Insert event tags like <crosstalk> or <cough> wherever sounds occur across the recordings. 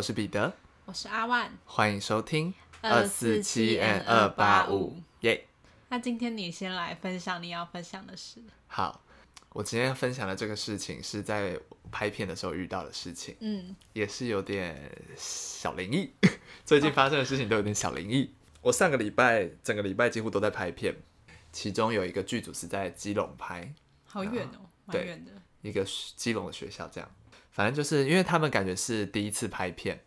我是彼得，我是阿万，欢迎收听二四七 N 二八五。耶。那今天你先来分享你要分享的事。好，我今天要分享的这个事情是在拍片的时候遇到的事情，嗯，也是有点小灵异。<laughs> 最近发生的事情都有点小灵异。哦、<laughs> 我上个礼拜整个礼拜几乎都在拍片，其中有一个剧组是在基隆拍，好远哦，蛮远的，一个基隆的学校这样。反正就是因为他们感觉是第一次拍片，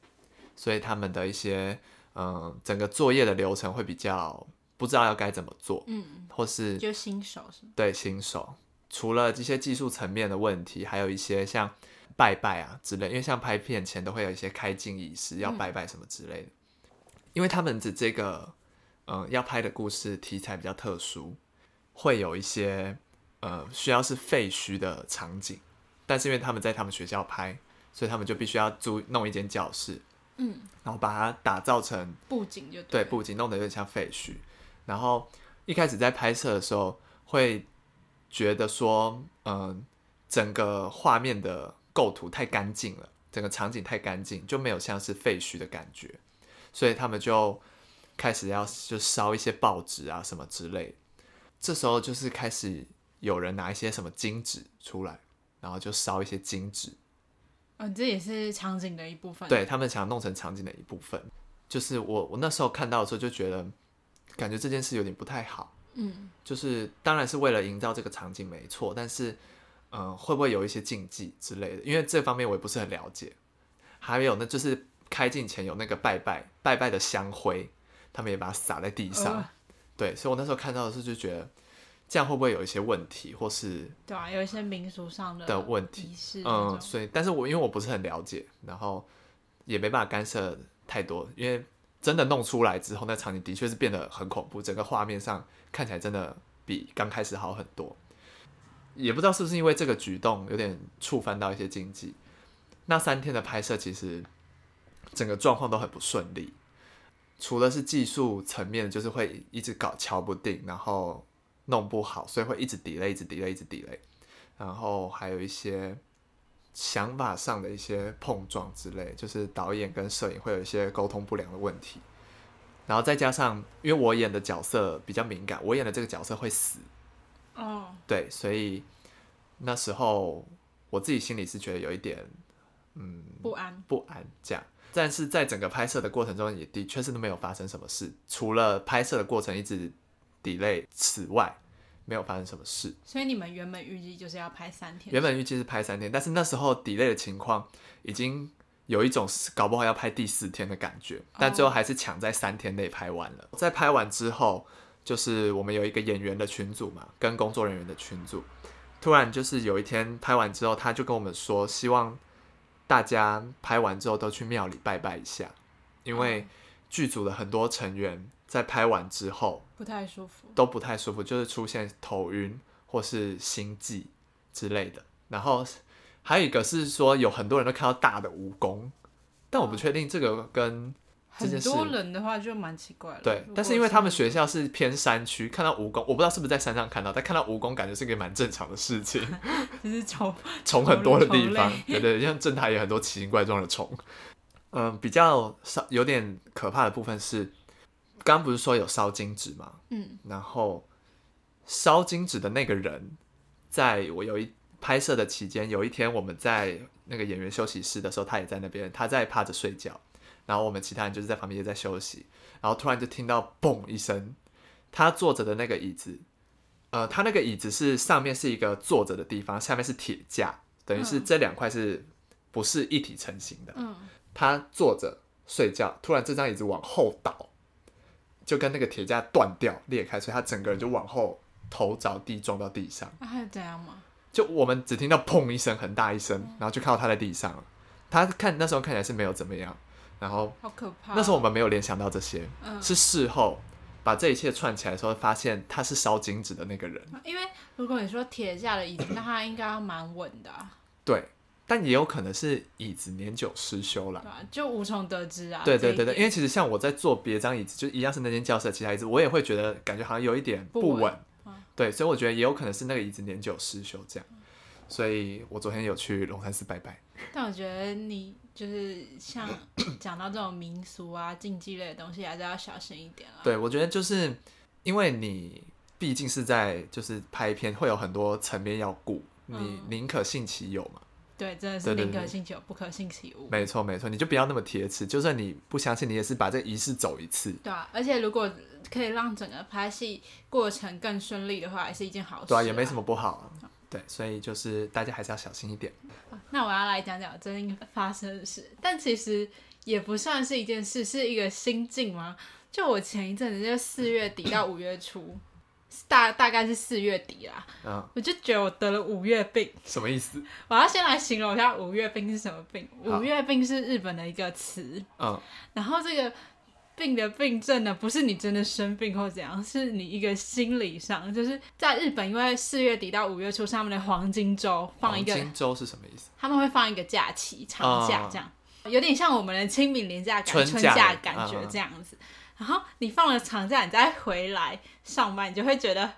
所以他们的一些嗯，整个作业的流程会比较不知道要该怎么做，嗯，或是就新手是吗？对，新手，除了这些技术层面的问题，还有一些像拜拜啊之类，因为像拍片前都会有一些开镜仪式，要拜拜什么之类的。嗯、因为他们的这个嗯要拍的故事题材比较特殊，会有一些呃需要是废墟的场景。但是因为他们在他们学校拍，所以他们就必须要租弄一间教室，嗯，然后把它打造成布景就对，对布景弄得有点像废墟。然后一开始在拍摄的时候，会觉得说，嗯、呃，整个画面的构图太干净了，整个场景太干净，就没有像是废墟的感觉。所以他们就开始要就烧一些报纸啊什么之类。这时候就是开始有人拿一些什么金纸出来。然后就烧一些金纸，嗯、哦，这也是场景的一部分。对，他们想弄成场景的一部分，就是我我那时候看到的时候就觉得，感觉这件事有点不太好。嗯，就是当然是为了营造这个场景没错，但是嗯、呃，会不会有一些禁忌之类的？因为这方面我也不是很了解。还有呢，就是开镜前有那个拜拜拜拜的香灰，他们也把它撒在地上。呃、对，所以我那时候看到的时候就觉得。这样会不会有一些问题，或是对啊，有一些民俗上的的问题，嗯，所以，但是我因为我不是很了解，然后也没办法干涉太多，因为真的弄出来之后，那场景的确是变得很恐怖，整个画面上看起来真的比刚开始好很多，也不知道是不是因为这个举动有点触犯到一些禁忌。那三天的拍摄其实整个状况都很不顺利，除了是技术层面，就是会一直搞敲不定，然后。弄不好，所以会一直 delay，一直 delay，一直 delay，然后还有一些想法上的一些碰撞之类，就是导演跟摄影会有一些沟通不良的问题，然后再加上因为我演的角色比较敏感，我演的这个角色会死，哦，对，所以那时候我自己心里是觉得有一点，嗯，不安，不安这样，但是在整个拍摄的过程中也的确是都没有发生什么事，除了拍摄的过程一直。delay，此外没有发生什么事。所以你们原本预计就是要拍三天。原本预计是拍三天，但是那时候 delay 的情况已经有一种搞不好要拍第四天的感觉，但最后还是抢在三天内拍完了。Oh. 在拍完之后，就是我们有一个演员的群组嘛，跟工作人员的群组，突然就是有一天拍完之后，他就跟我们说，希望大家拍完之后都去庙里拜拜一下，因为剧组的很多成员。在拍完之后不太舒服，都不太舒服，就是出现头晕或是心悸之类的。然后还有一个是说，有很多人都看到大的蜈蚣，但我不确定这个跟这件事。很多人的话就蛮奇怪了。对，但是因为他们学校是偏山区，看到蜈蚣，我不知道是不是在山上看到，但看到蜈蚣感觉是个蛮正常的事情。<laughs> 就是 <laughs> 虫虫很多的地方，对，对对，像正台也很多奇形怪状的虫。嗯，比较少有点可怕的部分是。刚刚不是说有烧金纸吗？嗯，然后烧金纸的那个人，在我有一拍摄的期间，有一天我们在那个演员休息室的时候，他也在那边，他在趴着睡觉，然后我们其他人就是在旁边也在休息，然后突然就听到嘣一声，他坐着的那个椅子，呃，他那个椅子是上面是一个坐着的地方，下面是铁架，等于是这两块是不是一体成型的？嗯，他坐着睡觉，突然这张椅子往后倒。就跟那个铁架断掉裂开，所以他整个人就往后头着地撞到地上。那还有这样吗？就我们只听到砰一声很大一声，然后就看到他在地上。他看那时候看起来是没有怎么样，然后好可怕。那时候我们没有联想到这些，是事后把这一切串起来的时候，发现他是烧金纸的那个人。因为如果你说铁架的椅子，那他应该要蛮稳的。对。但也有可能是椅子年久失修了，就无从得知啊。对对对对，因为其实像我在坐别张椅子，就一样是那间教室的其他椅子，我也会觉得感觉好像有一点不稳。不稳。对，所以我觉得也有可能是那个椅子年久失修这样。所以我昨天有去龙山寺拜拜。但我觉得你就是像 <coughs> 讲到这种民俗啊、禁忌类的东西，还是要小心一点了。对，我觉得就是因为你毕竟是在就是拍片，会有很多层面要顾，你宁可信其有嘛。对，真的是宁可信其有，不可信其无。没错，没错，你就不要那么铁齿。就算你不相信，你也是把这个仪式走一次。对啊，而且如果可以让整个拍戏过程更顺利的话，也是一件好事。对啊，也没什么不好。对，所以就是大家还是要小心一点。那我要来讲讲最近发生的事，但其实也不算是一件事，是一个心境吗？就我前一阵子，就四月底到五月初。大大概是四月底啦，嗯，我就觉得我得了五月病。什么意思？我要先来形容一下五月病是什么病。五月病是日本的一个词，嗯，然后这个病的病症呢，不是你真的生病或怎样，是你一个心理上，就是在日本，因为四月底到五月初是他们的黄金周，放一个黄金周是什么意思？他们会放一个假期，长假这样，嗯，有点像我们的清明连假感，春假感觉这样子。嗯然后你放了长假，你再回来上班，你就会觉得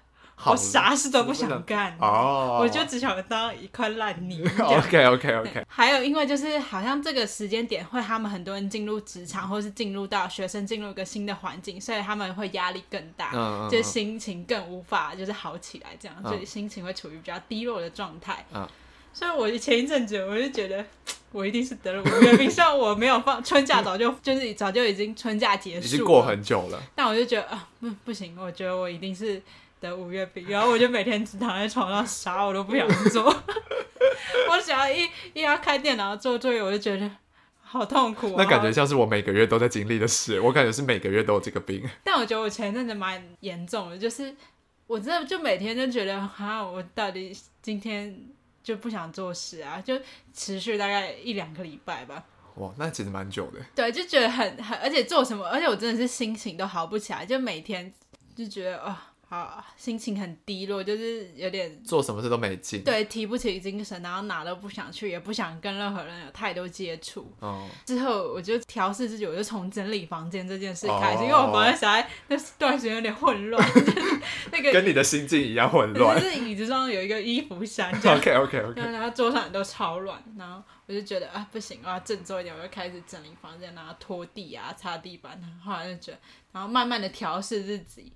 我啥事都不想干哦，我就只想当一块烂泥。OK OK OK。还有，因为就是好像这个时间点会他们很多人进入职场，或是进入到学生进入一个新的环境，所以他们会压力更大，嗯、就是心情更无法就是好起来，这样，嗯、所以心情会处于比较低落的状态。嗯、所以我前一阵子我就觉得。<tsk> 我一定是得了五月病，虽然我没有放春假，早就 <laughs> 就是早就已经春假结束了，已经过很久了。但我就觉得啊，不不行，我觉得我一定是得五月病，然后我就每天只躺在床上，啥我都不想做。<laughs> 我想要一一要开电脑做作业，我就觉得好痛苦啊。那感觉像是我每个月都在经历的事，我感觉是每个月都有这个病。但我觉得我前阵子蛮严重的，就是我真的就每天就觉得啊，我到底今天。就不想做事啊，就持续大概一两个礼拜吧。哇，那其实蛮久的。对，就觉得很很，而且做什么，而且我真的是心情都好不起来，就每天就觉得啊。哦啊，心情很低落，就是有点做什么事都没劲，对，提不起精神，然后哪都不想去，也不想跟任何人有太多接触。哦，之后我就调试自己，我就从整理房间这件事开始，哦、因为我房间小孩那段时间有点混乱，就 <laughs> 是那个跟你的心境一样混乱，就是椅子上有一个衣服箱，<laughs> OK OK OK，然后桌上也都超乱，然后我就觉得啊不行，我要振作一点，我就开始整理房间，然后拖地啊、擦地板，后来就觉得，然后慢慢的调试自己。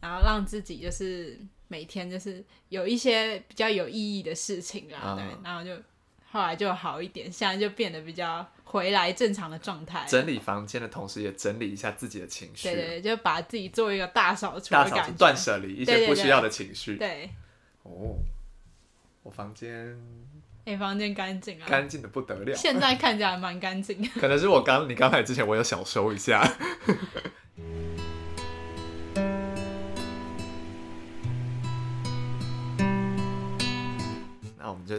然后让自己就是每天就是有一些比较有意义的事情啦，对，然后就后来就好一点，现在就变得比较回来正常的状态。整理房间的同时，也整理一下自己的情绪，对对，就把自己做一个大扫除断舍离一些不需要的情绪。对，哦，我房间，你房间干净啊，干净的不得了，现在看起来蛮干净。<laughs> 可能是我刚你刚来之前，我有小收一下。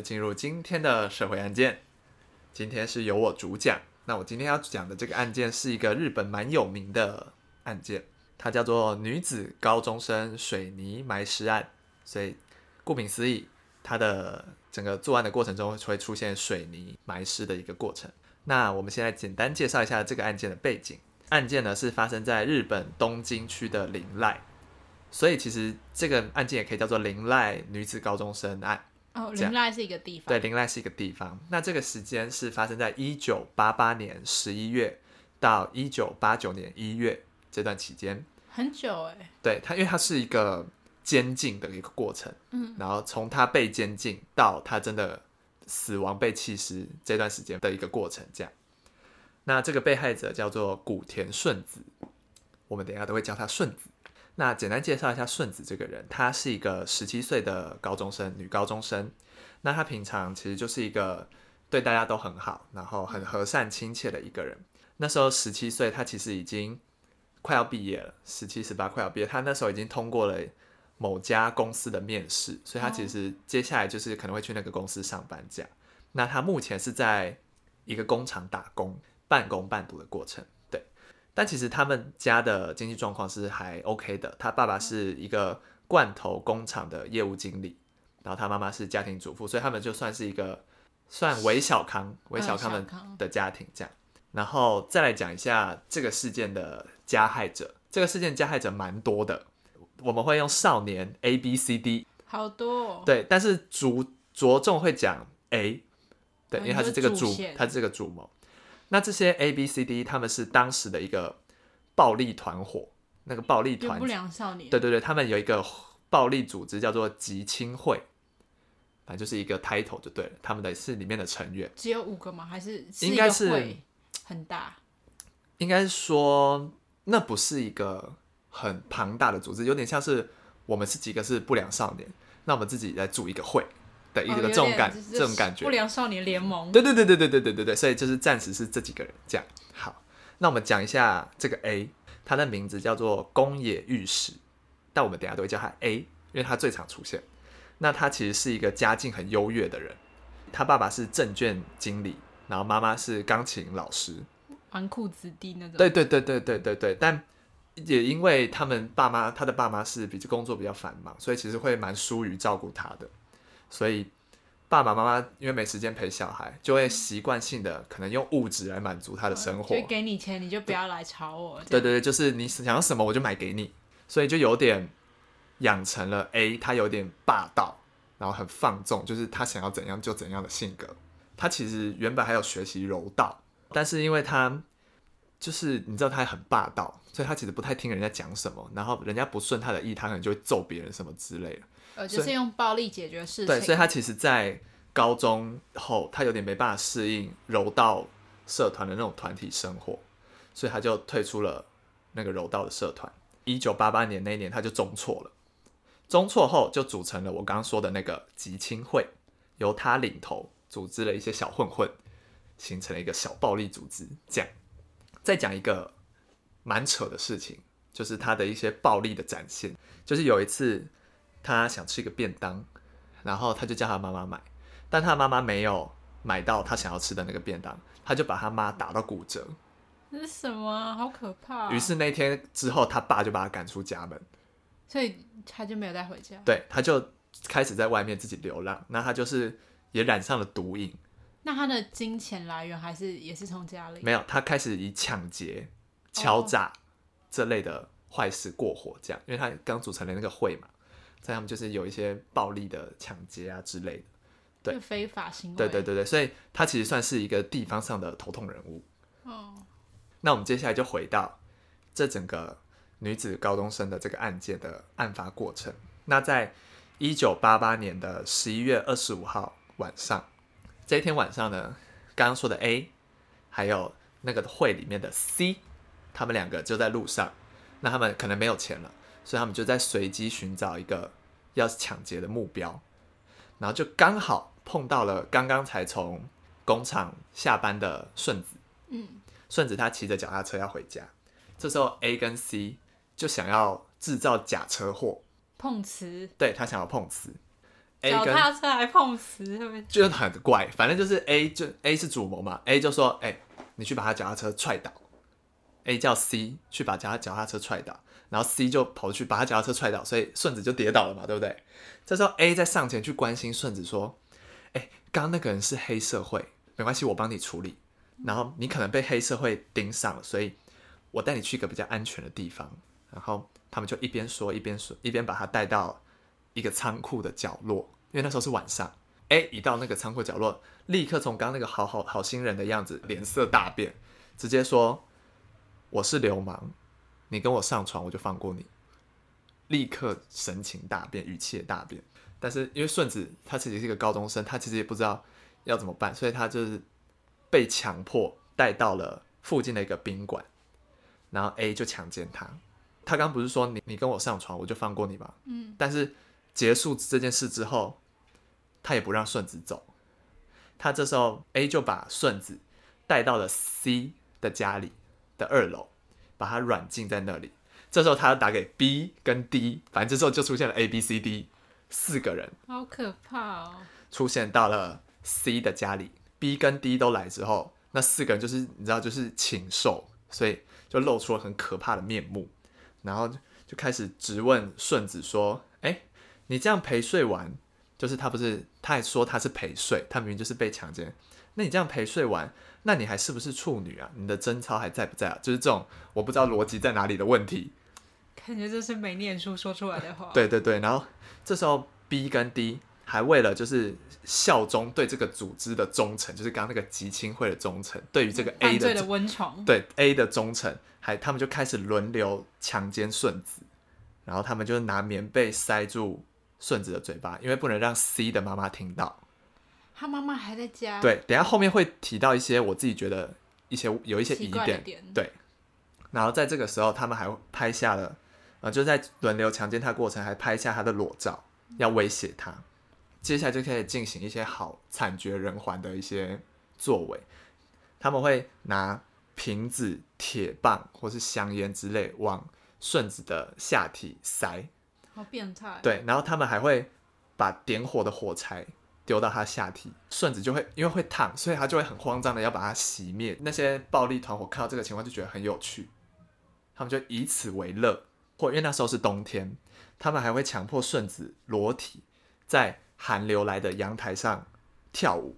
进入今天的社会案件。今天是由我主讲。那我今天要讲的这个案件是一个日本蛮有名的案件，它叫做女子高中生水泥埋尸案。所以顾名思义，它的整个作案的过程中会出现水泥埋尸的一个过程。那我们现在简单介绍一下这个案件的背景。案件呢是发生在日本东京区的林濑，所以其实这个案件也可以叫做林濑女子高中生案。哦，林濑是一个地方。对，林濑是一个地方。那这个时间是发生在一九八八年十一月到一九八九年一月这段期间，很久哎、欸。对，他因为他是一个监禁的一个过程，嗯，然后从他被监禁到他真的死亡被弃尸这段时间的一个过程，这样。那这个被害者叫做古田顺子，我们等一下都会叫他顺子。那简单介绍一下顺子这个人，她是一个十七岁的高中生，女高中生。那她平常其实就是一个对大家都很好，然后很和善亲切的一个人。那时候十七岁，她其实已经快要毕业了，十七十八快要毕业。她那时候已经通过了某家公司的面试，所以她其实接下来就是可能会去那个公司上班这样。那她目前是在一个工厂打工，半工半读的过程。但其实他们家的经济状况是还 OK 的。他爸爸是一个罐头工厂的业务经理，然后他妈妈是家庭主妇，所以他们就算是一个算微小康、微小康的的家庭这样。然后再来讲一下这个事件的加害者。这个事件加害者蛮多的，我们会用少年 A B C D，好多哦。对，但是主着重会讲 A，对，因为他是这个主，主他是这个主谋。那这些 A、B、C、D 他们是当时的一个暴力团伙，那个暴力团不良少年，对对对，他们有一个暴力组织叫做集青会，反正就是一个 title 就对了。他们的是里面的成员，只有五个吗？还是，是应该是很大？应该是说那不是一个很庞大的组织，有点像是我们是几个是不良少年，那我们自己来组一个会。的一个这种感，这种感觉，不良少年联盟。对对对对对对对对对，所以就是暂时是这几个人这样。好，那我们讲一下这个 A，他的名字叫做宫野裕史，但我们等下都会叫他 A，因为他最常出现。那他其实是一个家境很优越的人，他爸爸是证券经理，然后妈妈是钢琴老师，纨绔子弟那种。对对对对对对对，但也因为他们爸妈，他的爸妈是比较工作比较繁忙，所以其实会蛮疏于照顾他的。所以爸爸妈妈因为没时间陪小孩，就会习惯性的可能用物质来满足他的生活。就给你钱，你就不要来吵我。对对对，就是你想要什么我就买给你。所以就有点养成了 A，他有点霸道，然后很放纵，就是他想要怎样就怎样的性格。他其实原本还有学习柔道，但是因为他就是你知道他很霸道，所以他其实不太听人家讲什么，然后人家不顺他的意，他可能就会揍别人什么之类的。呃，就是用暴力解决事情。对，所以他其实，在高中后，他有点没办法适应柔道社团的那种团体生活，所以他就退出了那个柔道的社团。一九八八年那一年，他就中辍了。中辍后，就组成了我刚刚说的那个集青会，由他领头，组织了一些小混混，形成了一个小暴力组织。这样，再讲一个蛮扯的事情，就是他的一些暴力的展现，就是有一次。他想吃一个便当，然后他就叫他妈妈买，但他妈妈没有买到他想要吃的那个便当，他就把他妈打到骨折。这是什么？好可怕哦！于是那天之后，他爸就把他赶出家门，所以他就没有带回家。对，他就开始在外面自己流浪。那他就是也染上了毒瘾。那他的金钱来源还是也是从家里？没有，他开始以抢劫、敲诈这类的坏事过活，这样，因为他刚组成了那个会嘛。在他们就是有一些暴力的抢劫啊之类的，对，非法行为。对对对对，所以他其实算是一个地方上的头痛人物。哦，那我们接下来就回到这整个女子高中生的这个案件的案发过程。那在一九八八年的十一月二十五号晚上，这一天晚上呢，刚刚说的 A，还有那个会里面的 C，他们两个就在路上。那他们可能没有钱了。所以他们就在随机寻找一个要抢劫的目标，然后就刚好碰到了刚刚才从工厂下班的顺子。嗯，顺子他骑着脚踏车要回家，这时候 A 跟 C 就想要制造假车祸，碰瓷。对，他想要碰瓷，脚踏车还碰瓷，就很怪。反正就是 A 就 A 是主谋嘛，A 就说：“哎、欸，你去把他脚踏车踹倒。”A 叫 C 去把脚脚踏车踹倒。然后 C 就跑去把他脚踏车踹倒，所以顺子就跌倒了嘛，对不对？这时候 A 在上前去关心顺子，说：“哎，刚刚那个人是黑社会，没关系，我帮你处理。然后你可能被黑社会盯上了，所以我带你去一个比较安全的地方。”然后他们就一边说一边说，一边把他带到一个仓库的角落，因为那时候是晚上。A 一到那个仓库角落，立刻从刚刚那个好好好心人的样子脸色大变，直接说：“我是流氓。”你跟我上床，我就放过你。立刻神情大变，语气也大变。但是因为顺子他其实是一个高中生，他其实也不知道要怎么办，所以他就是被强迫带到了附近的一个宾馆，然后 A 就强奸他。他刚不是说你你跟我上床，我就放过你吗？嗯。但是结束这件事之后，他也不让顺子走。他这时候 A 就把顺子带到了 C 的家里的二楼。把他软禁在那里。这时候他要打给 B 跟 D，反正这时候就出现了 A、B、C、D 四个人，好可怕哦！出现到了 C 的家里，B 跟 D 都来之后，那四个人就是你知道就是禽兽，所以就露出了很可怕的面目，然后就开始质问顺子说：“哎，你这样陪睡完，就是他不是他还说他是陪睡，他明明就是被强奸，那你这样陪睡完？”那你还是不是处女啊？你的贞操还在不在啊？就是这种我不知道逻辑在哪里的问题。感觉这是没念书说出来的话。对对对，然后这时候 B 跟 D 还为了就是效忠对这个组织的忠诚，就是刚刚那个集亲会的忠诚，对于这个 A 的，的温床，对 A 的忠诚，还他们就开始轮流强奸顺子，然后他们就拿棉被塞住顺子的嘴巴，因为不能让 C 的妈妈听到。他妈妈还在家。对，等下后面会提到一些我自己觉得一些有一些疑点，点对。然后在这个时候，他们还拍下了，呃，就在轮流强奸他过程，还拍下他的裸照，要威胁他。接下来就可以进行一些好惨绝人寰的一些作为，他们会拿瓶子、铁棒或是香烟之类往顺子的下体塞，好变态。对，然后他们还会把点火的火柴丢到他下体，顺子就会因为会烫，所以他就会很慌张的要把它熄灭。那些暴力团伙看到这个情况就觉得很有趣，他们就以此为乐，或因为那时候是冬天，他们还会强迫顺子裸体在。寒流来的阳台上跳舞，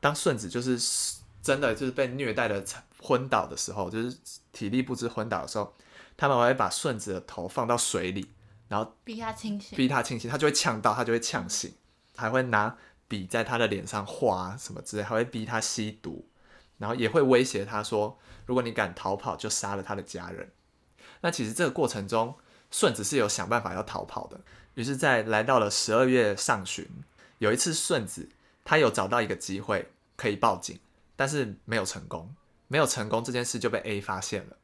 当顺子就是真的就是被虐待的昏倒的时候，就是体力不支昏倒的时候，他们还会把顺子的头放到水里，然后逼他清醒，逼他清醒，他就会呛到，他就会呛醒，还会拿笔在他的脸上画什么之类，还会逼他吸毒，然后也会威胁他说，如果你敢逃跑，就杀了他的家人。那其实这个过程中，顺子是有想办法要逃跑的。于是，在来到了十二月上旬，有一次顺子他有找到一个机会可以报警，但是没有成功，没有成功，这件事就被 A 发现了。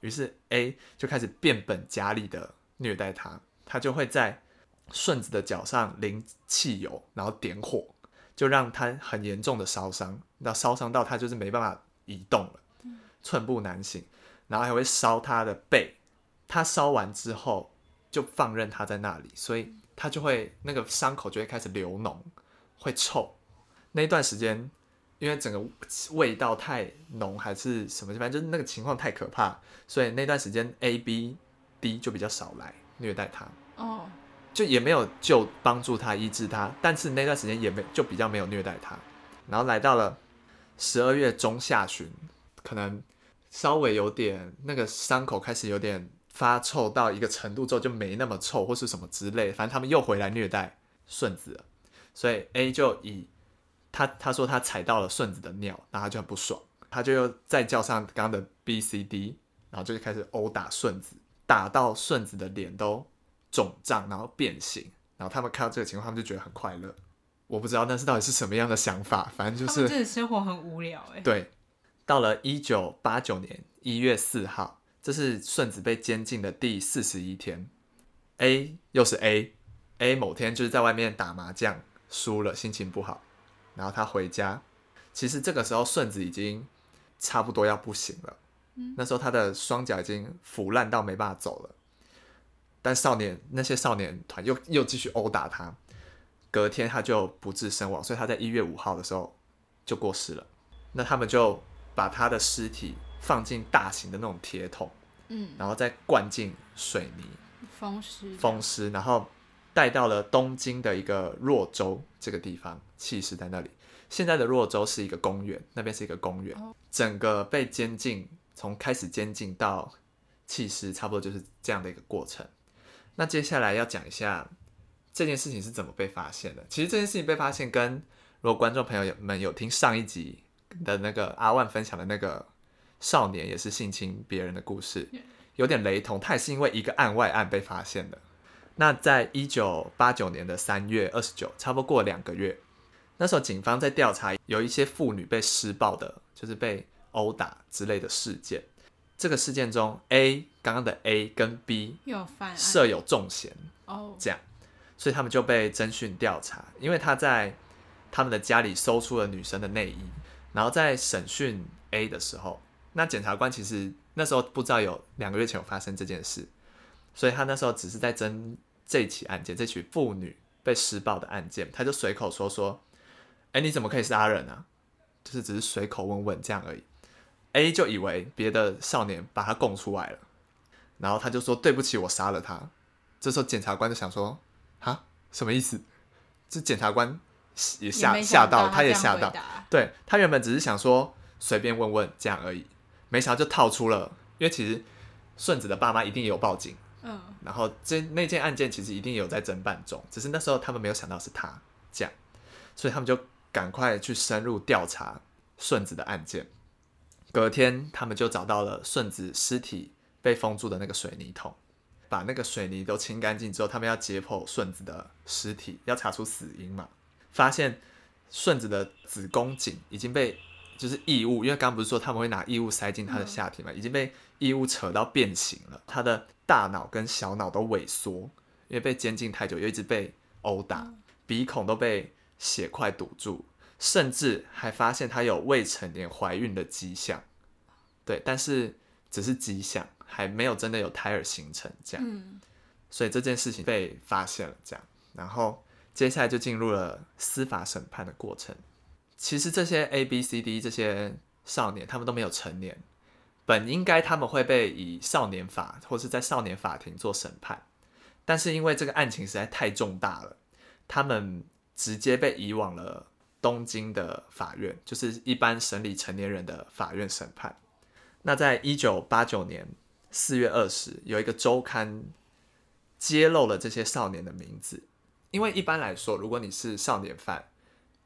于是 A 就开始变本加厉的虐待他，他就会在顺子的脚上淋汽油，然后点火，就让他很严重的烧伤，那烧伤到他就是没办法移动了，寸步难行，然后还会烧他的背，他烧完之后。就放任他在那里，所以他就会那个伤口就会开始流脓，会臭。那一段时间，因为整个味道太浓还是什么，反正就是那个情况太可怕，所以那段时间 A、B、D 就比较少来虐待他。哦，就也没有就帮助他医治他，但是那段时间也没就比较没有虐待他。然后来到了十二月中下旬，可能稍微有点那个伤口开始有点。发臭到一个程度之后就没那么臭，或是什么之类，反正他们又回来虐待顺子了。所以 A 就以他他说他踩到了顺子的尿，然后他就很不爽，他就又再叫上刚刚的 B、C、D，然后就开始殴打顺子，打到顺子的脸都肿胀，然后变形。然后他们看到这个情况，他们就觉得很快乐。我不知道那是到底是什么样的想法，反正就是自己生活很无聊哎。对，到了一九八九年一月四号。这是顺子被监禁的第四十一天，A 又是 A，A 某天就是在外面打麻将输了，心情不好，然后他回家，其实这个时候顺子已经差不多要不行了，嗯，那时候他的双脚已经腐烂到没办法走了，但少年那些少年团又又继续殴打他，隔天他就不治身亡，所以他在一月五号的时候就过世了，那他们就把他的尸体。放进大型的那种铁桶，嗯，然后再灌进水泥，封尸，封尸，然后带到了东京的一个若州这个地方，弃尸在那里。现在的若州是一个公园，那边是一个公园。哦、整个被监禁，从开始监禁到弃尸，差不多就是这样的一个过程。那接下来要讲一下这件事情是怎么被发现的。其实这件事情被发现，跟如果观众朋友们有听上一集的那个阿万分享的那个。少年也是性侵别人的故事，有点雷同。他也是因为一个案外案被发现的。那在一九八九年的三月二十九，差不多过了两个月，那时候警方在调查有一些妇女被施暴的，就是被殴打之类的事件。这个事件中，A 刚刚的 A 跟 B 有犯涉有重嫌哦，这样，所以他们就被侦讯调查。因为他在他们的家里搜出了女生的内衣，然后在审讯 A 的时候。那检察官其实那时候不知道有两个月前有发生这件事，所以他那时候只是在侦这起案件，这起妇女被施暴的案件，他就随口说说，哎，你怎么可以杀人啊？就是只是随口问问这样而已。A 就以为别的少年把他供出来了，然后他就说对不起，我杀了他。这时候检察官就想说，哈，什么意思？这检察官也吓吓到，他也吓到，对，他原本只是想说随便问问这样而已。没想到就套出了，因为其实顺子的爸妈一定也有报警，嗯，然后这那件案件其实一定有在侦办中，只是那时候他们没有想到是他这样，所以他们就赶快去深入调查顺子的案件。隔天，他们就找到了顺子尸体被封住的那个水泥桶，把那个水泥都清干净之后，他们要解剖顺子的尸体，要查出死因嘛。发现顺子的子宫颈已经被就是异物，因为刚刚不是说他们会拿异物塞进他的下体嘛，已经被异物扯到变形了。他的大脑跟小脑都萎缩，因为被监禁太久，又一直被殴打，鼻孔都被血块堵住。甚至还发现她有未成年怀孕的迹象，对，但是只是迹象，还没有真的有胎儿形成这样，嗯，所以这件事情被发现了这样，然后接下来就进入了司法审判的过程。其实这些 A、B、C、D 这些少年，他们都没有成年，本应该他们会被以少年法或是在少年法庭做审判，但是因为这个案情实在太重大了，他们直接被移往了。东京的法院就是一般审理成年人的法院审判。那在一九八九年四月二十，有一个周刊揭露了这些少年的名字。因为一般来说，如果你是少年犯，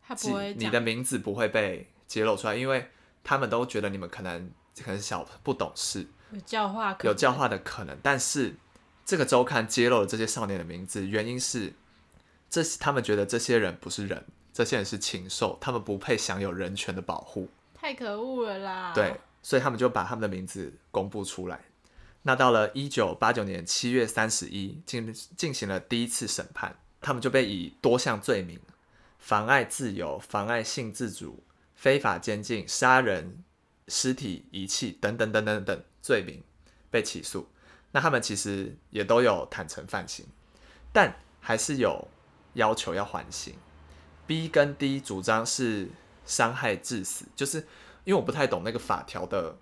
他不会，你的名字不会被揭露出来，因为他们都觉得你们可能可能小不懂事，有教化有教化的可能。但是这个周刊揭露了这些少年的名字，原因是这他们觉得这些人不是人。这些人是禽兽，他们不配享有人权的保护，太可恶了啦！对，所以他们就把他们的名字公布出来。那到了一九八九年七月三十一，进进行了第一次审判，他们就被以多项罪名，妨碍自由、妨碍性自主、非法监禁、杀人、尸体遗弃等等等等等罪名被起诉。那他们其实也都有坦诚犯行，但还是有要求要缓刑。B 跟 D 主张是伤害致死，就是因为我不太懂那个法条的，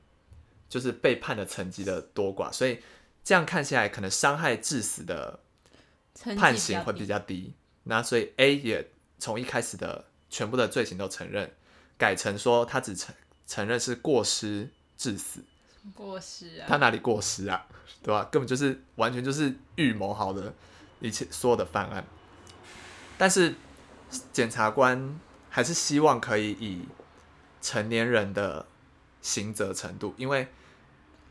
就是被判的层级的多寡，所以这样看起来可能伤害致死的判刑会比较低。那所以 A 也从一开始的全部的罪行都承认，改成说他只承承认是过失致死。过失啊？他哪里过失啊？<laughs> 对吧？根本就是完全就是预谋好的一切所有的犯案，但是。检察官还是希望可以以成年人的刑责程度，因为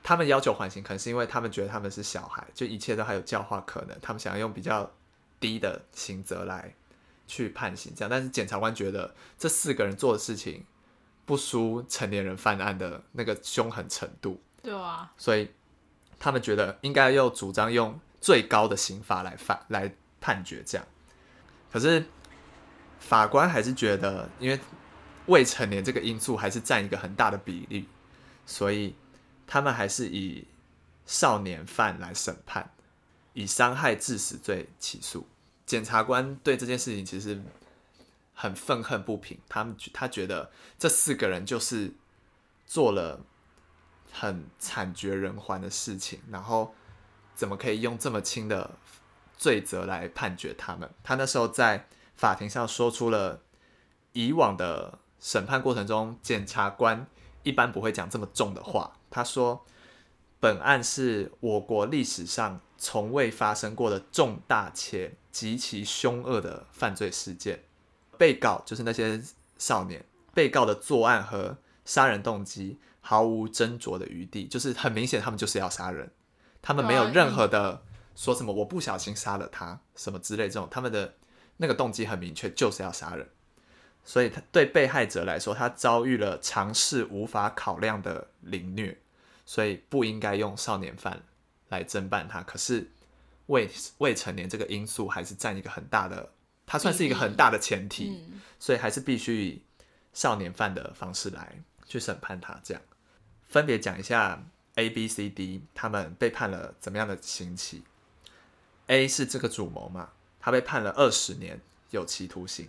他们要求缓刑，可能是因为他们觉得他们是小孩，就一切都还有教化可能，他们想要用比较低的刑责来去判刑，这样。但是检察官觉得这四个人做的事情不输成年人犯案的那个凶狠程度，对啊，所以他们觉得应该要主张用最高的刑罚来判来判决这样，可是。法官还是觉得，因为未成年这个因素还是占一个很大的比例，所以他们还是以少年犯来审判，以伤害致死罪起诉。检察官对这件事情其实很愤恨不平，他们他觉得这四个人就是做了很惨绝人寰的事情，然后怎么可以用这么轻的罪责来判决他们？他那时候在。法庭上说出了以往的审判过程中，检察官一般不会讲这么重的话。他说：“本案是我国历史上从未发生过的重大且极其凶恶的犯罪事件。被告就是那些少年，被告的作案和杀人动机毫无斟酌的余地，就是很明显，他们就是要杀人，他们没有任何的说什么我不小心杀了他什么之类这种，他们的。”那个动机很明确，就是要杀人，所以他对被害者来说，他遭遇了尝试无法考量的凌虐，所以不应该用少年犯来侦办他。可是未未成年这个因素还是占一个很大的，他算是一个很大的前提，所以还是必须以少年犯的方式来去审判他。这样分别讲一下 A、B、C、D 他们被判了怎么样的刑期。A 是这个主谋嘛？他被判了二十年有期徒刑，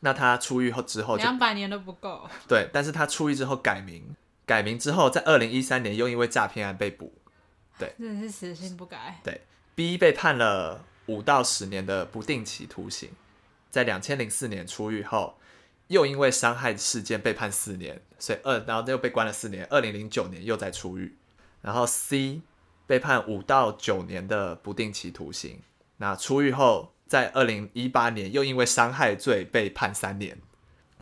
那他出狱后之后，两百年都不够。对，但是他出狱之后改名，改名之后在二零一三年又因为诈骗案被捕。对，<laughs> 真的是死性不改。对，B 被判了五到十年的不定期徒刑，在两千零四年出狱后，又因为伤害事件被判四年，所以二然后又被关了四年，二零零九年又再出狱。然后 C 被判五到九年的不定期徒刑。那出狱后在二零一八年又因为伤害罪被判三年，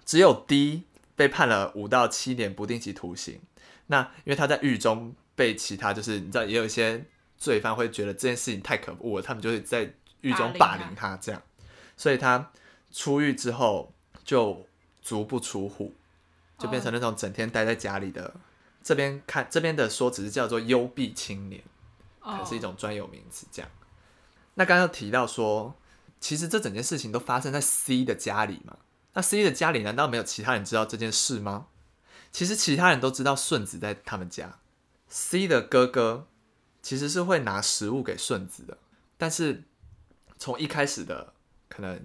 只有 D 被判了五到七年不定期徒刑。那因为他在狱中被其他就是你知道也有一些罪犯会觉得这件事情太可恶了，他们就是在狱中霸凌他这样，所以他出狱之后就足不出户，就变成那种整天待在家里的。Oh. 这边看这边的说只是叫做幽闭青年，可是一种专有名词这样。那刚刚提到说。其实这整件事情都发生在 C 的家里嘛？那 C 的家里难道没有其他人知道这件事吗？其实其他人都知道顺子在他们家。C 的哥哥其实是会拿食物给顺子的，但是从一开始的可能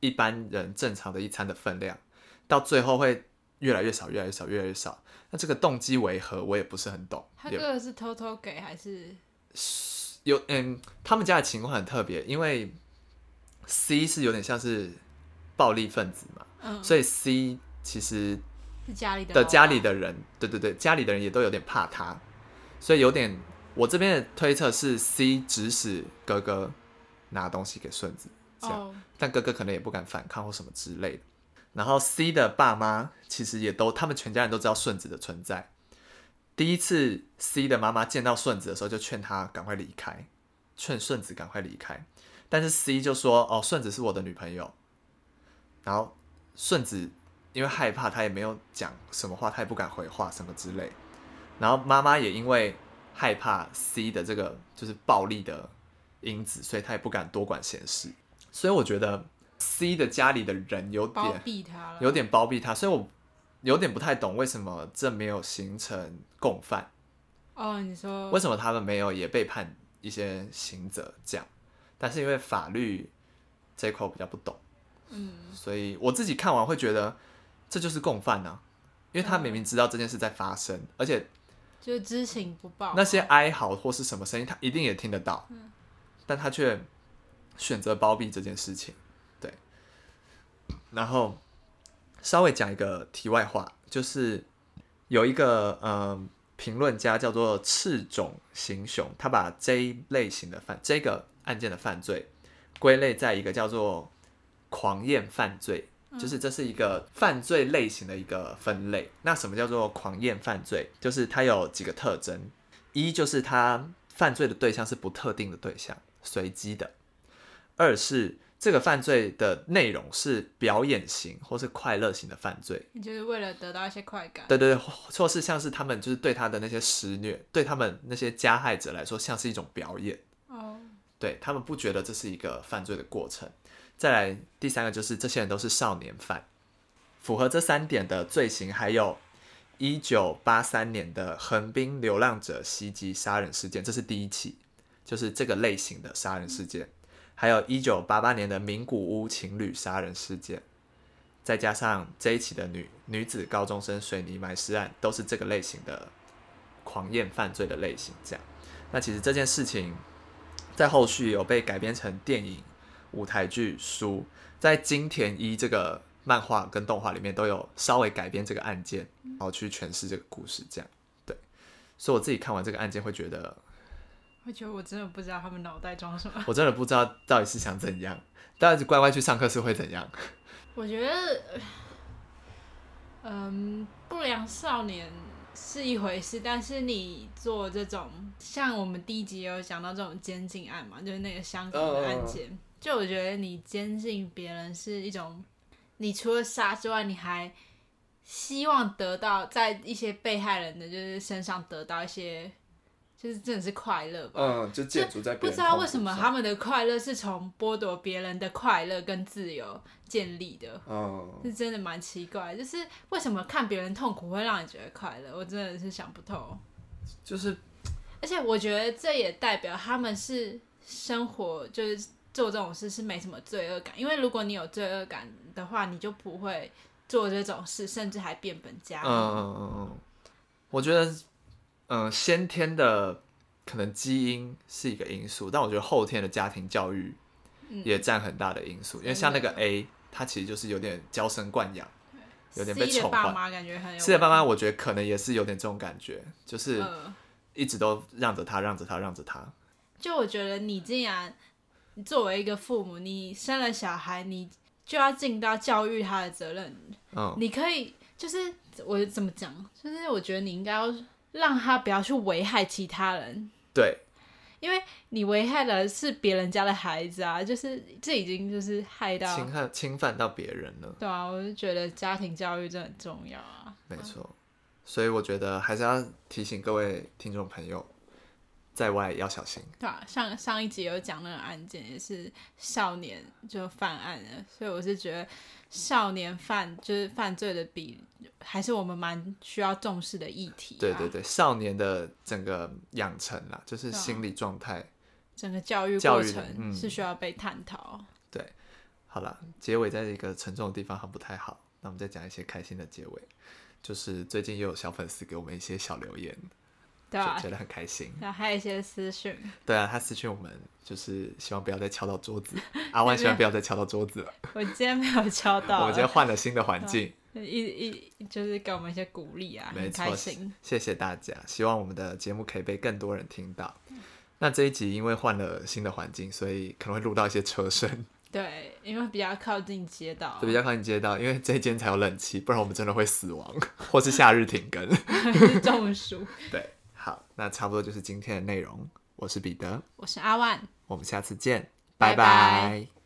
一般人正常的一餐的分量，到最后会越来越少，越来越少，越来越少。那这个动机为何，我也不是很懂。他哥哥是偷偷给还是？有嗯，他们家的情况很特别，因为。C 是有点像是暴力分子嘛，嗯、所以 C 其实是家里的的家里的人，对对对，家里的人也都有点怕他，所以有点我这边的推测是 C 指使哥哥拿东西给顺子，这样，哦、但哥哥可能也不敢反抗或什么之类的。然后 C 的爸妈其实也都，他们全家人都知道顺子的存在。第一次 C 的妈妈见到顺子的时候，就劝他赶快离开，劝顺子赶快离开。但是 C 就说：“哦，顺子是我的女朋友。”然后顺子因为害怕，他也没有讲什么话，他也不敢回话什么之类。然后妈妈也因为害怕 C 的这个就是暴力的因子，所以他也不敢多管闲事。所以我觉得 C 的家里的人有点包庇他了，有点包庇他，所以我有点不太懂为什么这没有形成共犯。哦，你说为什么他们没有也被判一些刑责这样？但是因为法律这一块我比较不懂，嗯，所以我自己看完会觉得这就是共犯呢、啊，因为他明明知道这件事在发生，嗯、而且就知情不报，那些哀嚎或是什么声音，他一定也听得到，嗯、但他却选择包庇这件事情，对。然后稍微讲一个题外话，就是有一个嗯评论家叫做赤种行雄，他把这一类型的犯这个。案件的犯罪归类在一个叫做狂厌犯罪，就是这是一个犯罪类型的一个分类。那什么叫做狂厌犯罪？就是它有几个特征：一就是它犯罪的对象是不特定的对象，随机的；二是这个犯罪的内容是表演型或是快乐型的犯罪，就是为了得到一些快感。对对对，或是像是他们就是对他的那些施虐，对他们那些加害者来说，像是一种表演。哦对，他们不觉得这是一个犯罪的过程。再来第三个就是这些人都是少年犯，符合这三点的罪行还有一九八三年的横滨流浪者袭击杀人事件，这是第一起，就是这个类型的杀人事件。还有一九八八年的名古屋情侣杀人事件，再加上这一起的女女子高中生水泥埋尸案，都是这个类型的狂厌犯罪的类型。这样，那其实这件事情。在后续有被改编成电影、舞台剧、书，在金田一这个漫画跟动画里面都有稍微改编这个案件，然后去诠释这个故事，这样对。所以我自己看完这个案件会觉得，会觉得我真的不知道他们脑袋装什么，我真的不知道到底是想怎样，但是乖乖去上课是会怎样？<laughs> 我觉得，嗯，不良少年。是一回事，但是你做这种像我们第一集有讲到这种监禁案嘛，就是那个香港的案件，uh, 就我觉得你监禁别人是一种，你除了杀之外，你还希望得到在一些被害人的就是身上得到一些。就是真的是快乐吧，嗯，就建筑在不知道为什么他们的快乐是从剥夺别人的快乐跟自由建立的，嗯，是真的蛮奇怪。就是为什么看别人痛苦会让你觉得快乐？我真的是想不透。就是，而且我觉得这也代表他们是生活就是做这种事是没什么罪恶感，因为如果你有罪恶感的话，你就不会做这种事，甚至还变本加厉。嗯嗯嗯嗯，我觉得。嗯，先天的可能基因是一个因素，但我觉得后天的家庭教育也占很大的因素。嗯、因为像那个 A，他其实就是有点娇生惯养，有点被宠坏。C 的爸妈感觉很有。C 的爸妈，我觉得可能也是有点这种感觉，就是一直都让着他，让着他，让着他。就我觉得你竟然作为一个父母，你生了小孩，你就要尽到教育他的责任。嗯，你可以就是我怎么讲，就是我觉得你应该要让他不要去危害其他人。对。因为你危害的是别人家的孩子啊，就是这已经就是害到侵害侵犯到别人了。对啊，我就觉得家庭教育真的很重要啊。没错，所以我觉得还是要提醒各位听众朋友，在外要小心。对啊，上上一集有讲那个案件，也是少年就犯案了，所以我是觉得。少年犯就是犯罪的比，还是我们蛮需要重视的议题，啊。对对对，少年的整个养成啦，就是心理状态，整个教育过程是需要被探讨，嗯。对，好了，结尾在一个沉重的地方很不太好，那我们再讲一些开心的结尾。就是最近又有小粉丝给我们一些小留言。对啊，觉得很开心。然后还有一些私讯。对啊，他私讯我们，就是希望不要再敲到桌子。<laughs> 阿万希望不要再敲到桌子了。我今天没有敲 <laughs> 到。我们今天换了新的环境。一一就是给我们一些鼓励啊，没错，很开心。谢谢大家，希望我们的节目可以被更多人听到。那这一集因为换了新的环境，所以可能会录到一些车声。<laughs> 对，因为比较靠近街道。对，比较靠近街道，因为这一间才有冷气，不然我们真的会死亡，或是夏日停更。中暑。对。好，那差不多就是今天的内容。我是彼得，我是阿万，我们下次见，拜拜。拜拜。